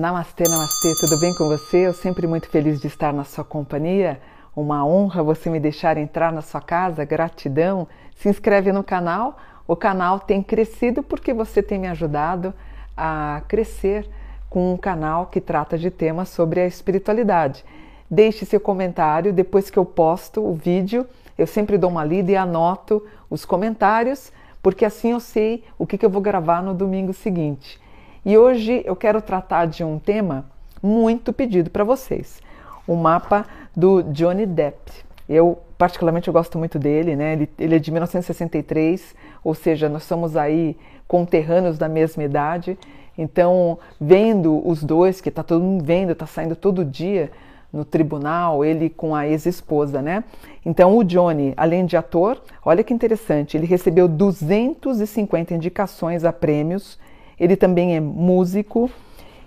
Namastê, namastê, tudo bem com você? Eu sempre muito feliz de estar na sua companhia. Uma honra você me deixar entrar na sua casa, gratidão. Se inscreve no canal. O canal tem crescido porque você tem me ajudado a crescer com um canal que trata de temas sobre a espiritualidade. Deixe seu comentário depois que eu posto o vídeo. Eu sempre dou uma lida e anoto os comentários, porque assim eu sei o que, eu vou gravar no domingo seguinte. E hoje eu quero tratar de um tema muito pedido para vocês: o mapa do Johnny Depp. Eu, particularmente, eu gosto muito dele, né? Ele, ele é de 1963, ou seja, nós somos aí conterrâneos da mesma idade. Então, vendo os dois, que está todo mundo vendo, está saindo todo dia no tribunal, ele com a ex-esposa, né? Então, o Johnny, além de ator, olha que interessante, ele recebeu 250 indicações a prêmios ele também é músico.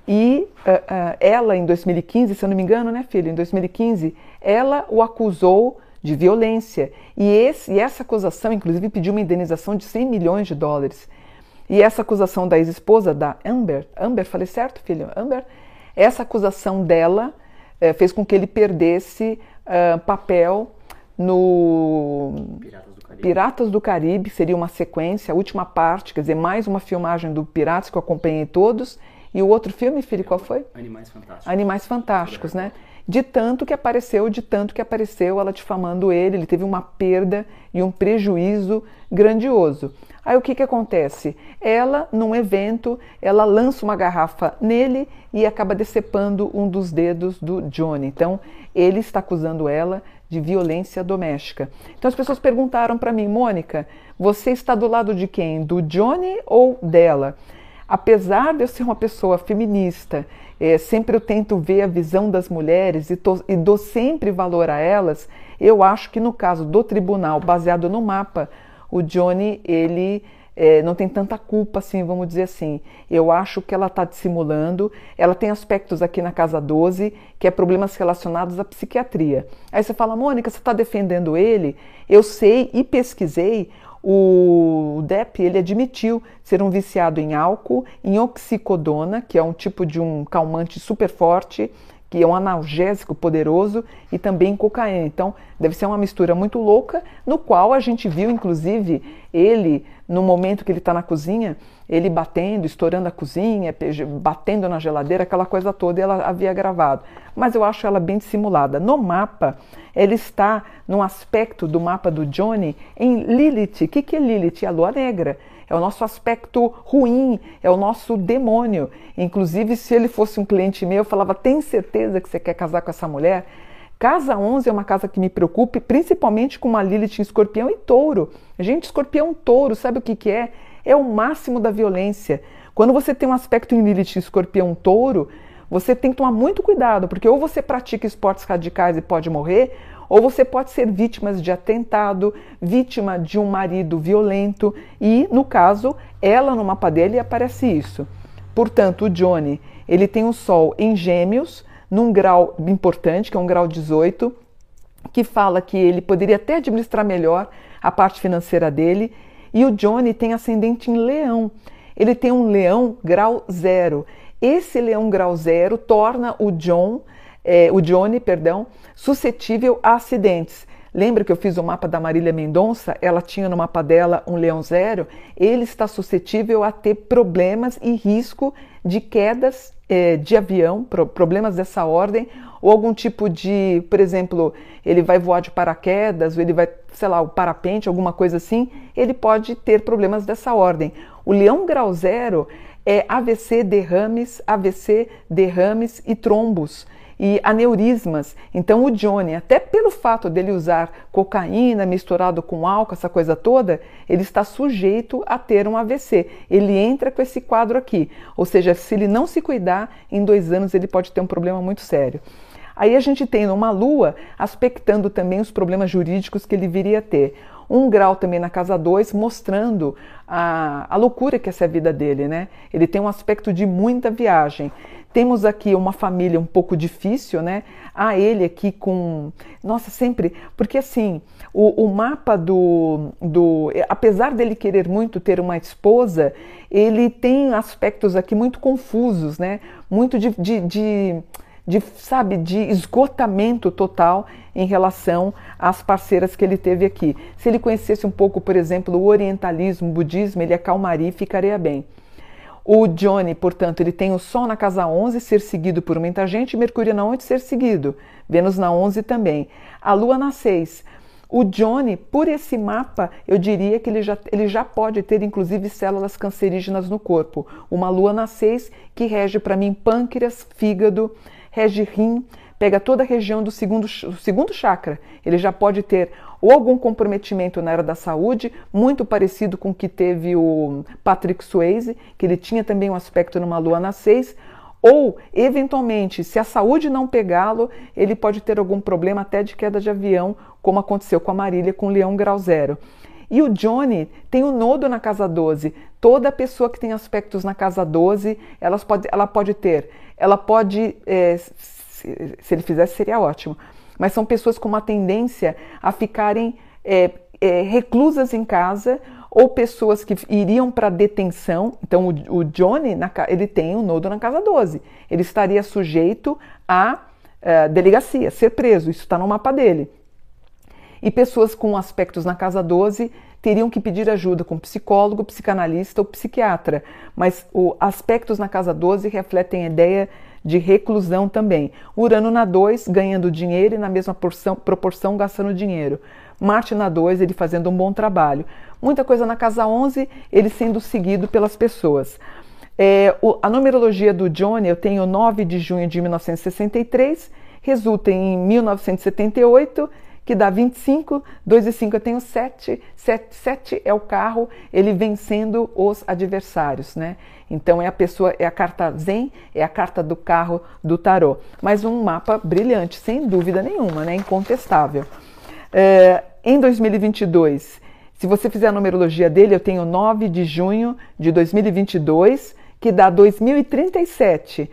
E uh, uh, ela, em 2015, se eu não me engano, né, filho? Em 2015, ela o acusou de violência. E, esse, e essa acusação, inclusive, pediu uma indenização de 100 milhões de dólares. E essa acusação da ex-esposa, da Amber, Amber, falei certo, filho? Amber? Essa acusação dela uh, fez com que ele perdesse papel no Piratas do Caribe seria uma sequência, a última parte, quer dizer, mais uma filmagem do Piratas que eu acompanhei todos. E o outro filme, filho, qual foi? Animais Fantásticos. Animais Fantásticos, né? De tanto que apareceu, de tanto que apareceu ela difamando ele, ele teve uma perda e um prejuízo grandioso. Aí o que, que acontece? Ela, num evento, ela lança uma garrafa nele e acaba decepando um dos dedos do Johnny. Então, ele está acusando ela de violência doméstica. Então as pessoas perguntaram para mim, Mônica, você está do lado de quem? Do Johnny ou dela? Apesar de eu ser uma pessoa feminista, é, sempre eu tento ver a visão das mulheres e, tô, e dou sempre valor a elas, eu acho que no caso do tribunal, baseado no mapa, o Johnny, ele é, não tem tanta culpa assim, vamos dizer assim. Eu acho que ela está dissimulando. Ela tem aspectos aqui na casa 12 que é problemas relacionados à psiquiatria. Aí você fala, Mônica, você está defendendo ele? Eu sei e pesquisei. O Depp ele admitiu ser um viciado em álcool, em oxicodona, que é um tipo de um calmante super forte, que é um analgésico poderoso, e também cocaína. Então, deve ser uma mistura muito louca, no qual a gente viu, inclusive, ele, no momento que ele está na cozinha, ele batendo, estourando a cozinha, batendo na geladeira, aquela coisa toda, e ela havia gravado. Mas eu acho ela bem dissimulada. No mapa, ele está num aspecto do mapa do Johnny em Lilith. O que, que é Lilith? É a lua negra é o nosso aspecto ruim, é o nosso demônio. Inclusive, se ele fosse um cliente meu, eu falava: tem certeza que você quer casar com essa mulher? Casa 11 é uma casa que me preocupa, principalmente com uma Lilith em escorpião e touro. Gente, escorpião touro, sabe o que, que é? É o máximo da violência. Quando você tem um aspecto em Lilith escorpião touro, você tem que tomar muito cuidado, porque ou você pratica esportes radicais e pode morrer, ou você pode ser vítima de atentado, vítima de um marido violento, e no caso, ela no mapa dele aparece isso. Portanto, o Johnny, ele tem o Sol em Gêmeos, num grau importante, que é um grau 18, que fala que ele poderia até administrar melhor a parte financeira dele, e o Johnny tem ascendente em Leão. Ele tem um Leão grau zero. Esse Leão grau zero torna o John é, o Johnny, perdão, suscetível a acidentes. Lembra que eu fiz o mapa da Marília Mendonça? Ela tinha no mapa dela um leão zero. Ele está suscetível a ter problemas e risco de quedas é, de avião, pro, problemas dessa ordem, ou algum tipo de, por exemplo, ele vai voar de paraquedas, ou ele vai, sei lá, o parapente, alguma coisa assim, ele pode ter problemas dessa ordem. O leão grau zero é AVC, derrames, AVC, derrames e trombos e aneurismas. Então o Johnny, até pelo fato dele usar cocaína misturado com álcool, essa coisa toda, ele está sujeito a ter um AVC. Ele entra com esse quadro aqui. Ou seja, se ele não se cuidar, em dois anos ele pode ter um problema muito sério. Aí a gente tem uma lua aspectando também os problemas jurídicos que ele viria a ter. Um grau também na casa 2, mostrando a, a loucura que essa é a vida dele, né? Ele tem um aspecto de muita viagem. Temos aqui uma família um pouco difícil, né? Ah, ele aqui com. Nossa, sempre. Porque assim, o, o mapa do, do. Apesar dele querer muito ter uma esposa, ele tem aspectos aqui muito confusos, né? Muito de, de, de de, sabe, de esgotamento total em relação às parceiras que ele teve aqui. Se ele conhecesse um pouco, por exemplo, o orientalismo, o budismo, ele acalmaria e ficaria bem. O Johnny, portanto, ele tem o Sol na casa 11 ser seguido por muita gente, Mercúrio na 8 ser seguido, Vênus na 11 também. A Lua na 6. O Johnny, por esse mapa, eu diria que ele já, ele já pode ter inclusive células cancerígenas no corpo. Uma Lua na 6 que rege para mim pâncreas, fígado, rege rim, pega toda a região do segundo, segundo chakra. Ele já pode ter ou algum comprometimento na área da saúde, muito parecido com o que teve o Patrick Swayze, que ele tinha também um aspecto numa lua na 6, ou, eventualmente, se a saúde não pegá-lo, ele pode ter algum problema até de queda de avião, como aconteceu com a Marília com o Leão Grau Zero. E o Johnny tem o um nodo na casa 12. Toda pessoa que tem aspectos na casa 12, ela pode, ela pode ter. Ela pode, é, se, se, ele fizesse, seria ótimo. Mas são pessoas com uma tendência a ficarem é, é, reclusas em casa ou pessoas que iriam para detenção. Então, o, o Johnny, na, ele tem um nodo na casa 12. Ele estaria sujeito uh, delegacia, ser preso. Isso está no mapa dele. E pessoas com aspectos na casa 12 teriam que pedir ajuda com psicólogo, psicanalista ou psiquiatra, mas os aspectos na casa 12 refletem a ideia de reclusão também. Urano na 2 ganhando dinheiro e na mesma porção, proporção gastando dinheiro. Marte na 2 ele fazendo um bom trabalho. Muita coisa na casa 11 ele sendo seguido pelas pessoas. É, o, a numerologia do Johnny eu tenho 9 de junho de 1963, resulta em 1978 que dá 25, 2 e 5 eu tenho 7, 7, 7 é o carro, ele vencendo os adversários, né? Então é a pessoa, é a carta Zen, é a carta do carro do tarô. Mas um mapa brilhante, sem dúvida nenhuma, né? Incontestável. É, em 2022, se você fizer a numerologia dele, eu tenho 9 de junho de 2022, que dá 2037.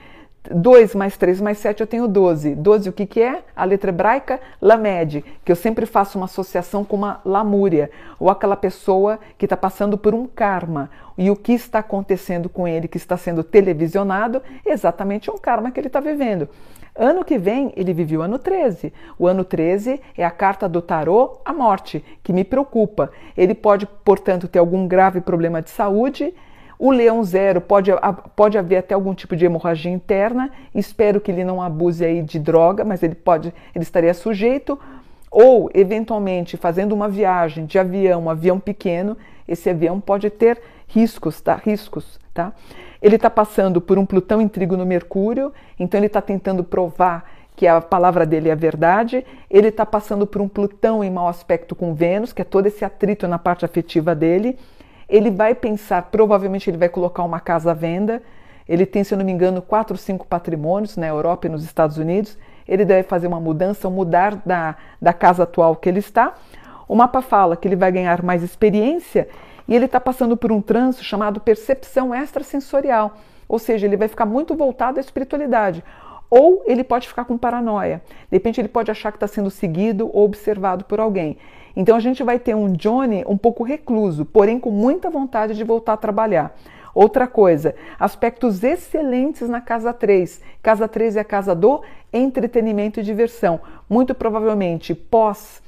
2 mais 3 mais 7 eu tenho 12. 12 o que, que é? A letra hebraica, lamed, que eu sempre faço uma associação com uma lamúria, ou aquela pessoa que está passando por um karma. E o que está acontecendo com ele, que está sendo televisionado, exatamente um karma que ele está vivendo. Ano que vem, ele vive o ano 13. O ano 13 é a carta do tarô, a morte, que me preocupa. Ele pode, portanto, ter algum grave problema de saúde o leão zero pode, pode haver até algum tipo de hemorragia interna. Espero que ele não abuse aí de droga, mas ele pode, ele estaria sujeito. Ou, eventualmente, fazendo uma viagem de avião, um avião pequeno, esse avião pode ter riscos, tá? Riscos, tá? Ele está passando por um Plutão em trigo no Mercúrio, então ele está tentando provar que a palavra dele é verdade. Ele está passando por um Plutão em mau aspecto com Vênus, que é todo esse atrito na parte afetiva dele ele vai pensar, provavelmente ele vai colocar uma casa à venda. Ele tem, se eu não me engano, quatro ou cinco patrimônios na Europa e nos Estados Unidos. Ele deve fazer uma mudança, mudar da, da casa atual que ele está. O mapa fala que ele vai ganhar mais experiência e ele está passando por um trânsito chamado percepção extrasensorial, ou seja, ele vai ficar muito voltado à espiritualidade. Ou ele pode ficar com paranoia. De repente, ele pode achar que está sendo seguido ou observado por alguém. Então a gente vai ter um Johnny um pouco recluso, porém com muita vontade de voltar a trabalhar. Outra coisa, aspectos excelentes na casa 3. Casa 3 é a casa do entretenimento e diversão. Muito provavelmente pós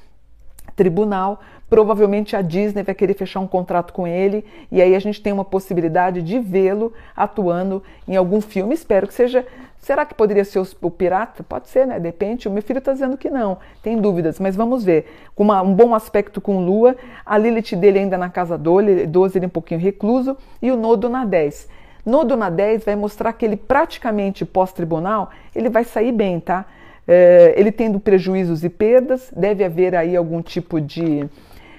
tribunal, provavelmente a Disney vai querer fechar um contrato com ele e aí a gente tem uma possibilidade de vê-lo atuando em algum filme. Espero que seja Será que poderia ser o pirata? Pode ser, né? Depende. O meu filho está dizendo que não. Tem dúvidas, mas vamos ver. Com uma, um bom aspecto com Lua, a Lilith dele ainda na casa 12, 12 ele é um pouquinho recluso, e o Nodo na 10. Nodo na 10 vai mostrar que ele praticamente pós-tribunal, ele vai sair bem, tá? É, ele tendo prejuízos e perdas, deve haver aí algum tipo de...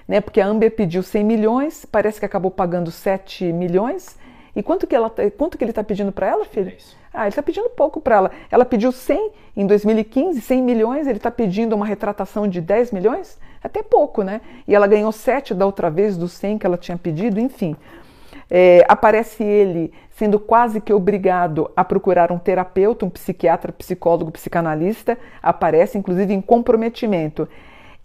Né, porque a Amber pediu 100 milhões, parece que acabou pagando 7 milhões. E quanto que, ela, quanto que ele está pedindo para ela, filho? 10. Ah, ele está pedindo pouco para ela. Ela pediu 100 em 2015, 100 milhões, ele está pedindo uma retratação de 10 milhões? Até pouco, né? E ela ganhou 7 da outra vez dos 100 que ela tinha pedido, enfim. É, aparece ele sendo quase que obrigado a procurar um terapeuta, um psiquiatra, psicólogo, psicanalista, aparece inclusive em comprometimento.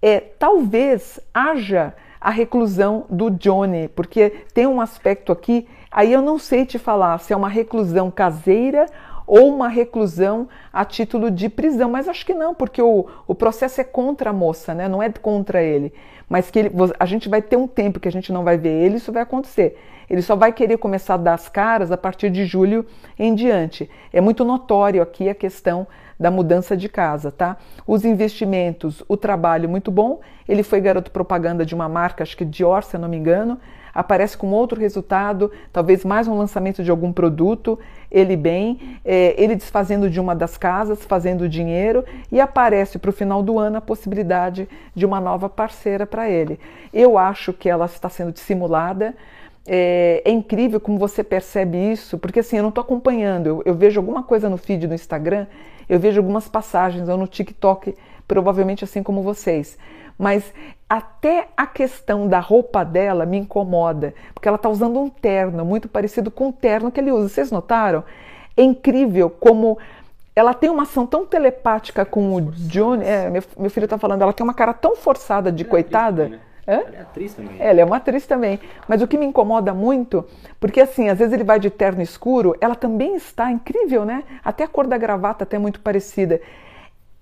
É, talvez haja a reclusão do Johnny, porque tem um aspecto aqui, aí eu não sei te falar se é uma reclusão caseira ou uma reclusão a título de prisão, mas acho que não, porque o, o processo é contra a moça, né? não é contra ele. Mas que ele, a gente vai ter um tempo que a gente não vai ver ele, isso vai acontecer. Ele só vai querer começar a dar as caras a partir de julho em diante. É muito notório aqui a questão da mudança de casa, tá? Os investimentos, o trabalho muito bom. Ele foi garoto propaganda de uma marca, acho que Dior, se eu não me engano. Aparece com outro resultado, talvez mais um lançamento de algum produto. Ele bem, é, ele desfazendo de uma das casas, fazendo dinheiro e aparece para o final do ano a possibilidade de uma nova parceira para ele. Eu acho que ela está sendo dissimulada. É, é, incrível como você percebe isso, porque assim, eu não estou acompanhando, eu, eu, vejo alguma coisa no feed do Instagram eu vejo algumas passagens ou no TikTok, provavelmente assim como vocês. Mas até a questão da roupa dela me incomoda, porque ela está usando um terno muito parecido com o terno que ele usa. Vocês notaram? É incrível como ela tem uma ação tão telepática com o Johnny. É, meu, meu filho está falando, ela tem uma cara tão forçada de coitada. Hã? Ela é atriz também. Ela é uma atriz também. Mas o que me incomoda muito, porque assim, às vezes ele vai de terno escuro, ela também está incrível, né? Até a cor da gravata até é muito parecida.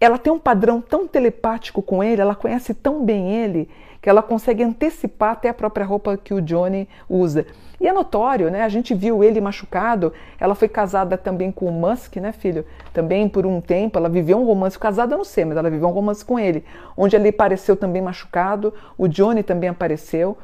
Ela tem um padrão tão telepático com ele, ela conhece tão bem ele, que ela consegue antecipar até a própria roupa que o Johnny usa. E é notório, né? A gente viu ele machucado. Ela foi casada também com o Musk, né, filho? Também por um tempo. Ela viveu um romance, casada eu não sei, mas ela viveu um romance com ele, onde ele apareceu também machucado. O Johnny também apareceu.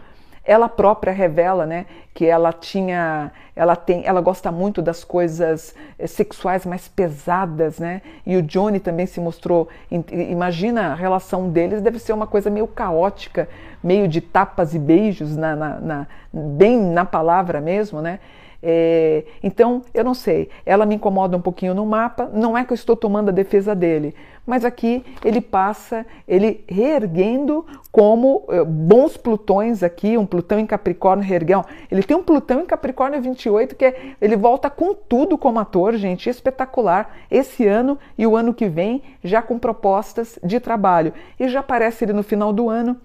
Ela própria revela, né, que ela tinha, ela tem, ela gosta muito das coisas eh, sexuais mais pesadas, né? E o Johnny também se mostrou, imagina a relação deles deve ser uma coisa meio caótica, meio de tapas e beijos na, na, na bem na palavra mesmo, né? É, então, eu não sei, ela me incomoda um pouquinho no mapa, não é que eu estou tomando a defesa dele, mas aqui ele passa, ele reerguendo como uh, bons Plutões aqui, um Plutão em Capricórnio reerguendo. Ele tem um Plutão em Capricórnio 28 que é, ele volta com tudo como ator, gente, espetacular. Esse ano e o ano que vem já com propostas de trabalho. E já aparece ele no final do ano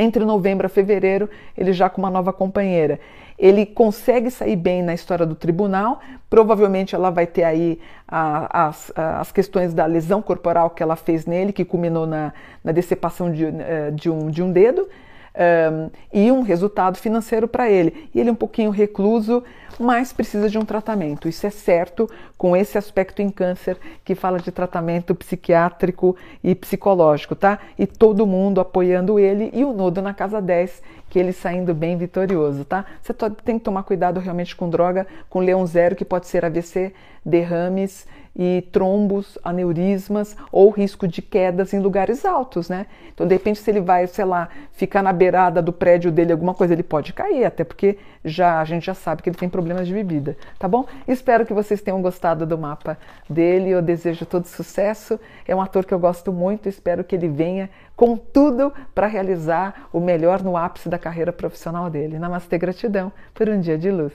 entre novembro a fevereiro, ele já com uma nova companheira. Ele consegue sair bem na história do tribunal, provavelmente ela vai ter aí a, as, as questões da lesão corporal que ela fez nele, que culminou na, na decepção de, eh, de, um, de um dedo um, e um resultado financeiro para ele. E ele é um pouquinho recluso, mas precisa de um tratamento. Isso é certo com esse aspecto em câncer que fala de tratamento psiquiátrico e psicológico, tá? E todo mundo apoiando ele e o nodo na casa 10, que ele saindo bem vitorioso, tá? Você tem que tomar cuidado realmente com droga, com leão zero, que pode ser AVC, derrames e trombos, aneurismas ou risco de quedas em lugares altos, né? Então, de repente, se ele vai, sei lá, ficar na beirada do prédio dele, alguma coisa, ele pode cair, até porque já a gente já sabe que ele tem problemas de bebida, tá bom? Espero que vocês tenham gostado do mapa dele. Eu desejo todo sucesso. É um ator que eu gosto muito. Espero que ele venha com tudo para realizar o melhor no ápice da carreira profissional dele. Namastê, gratidão por um dia de luz.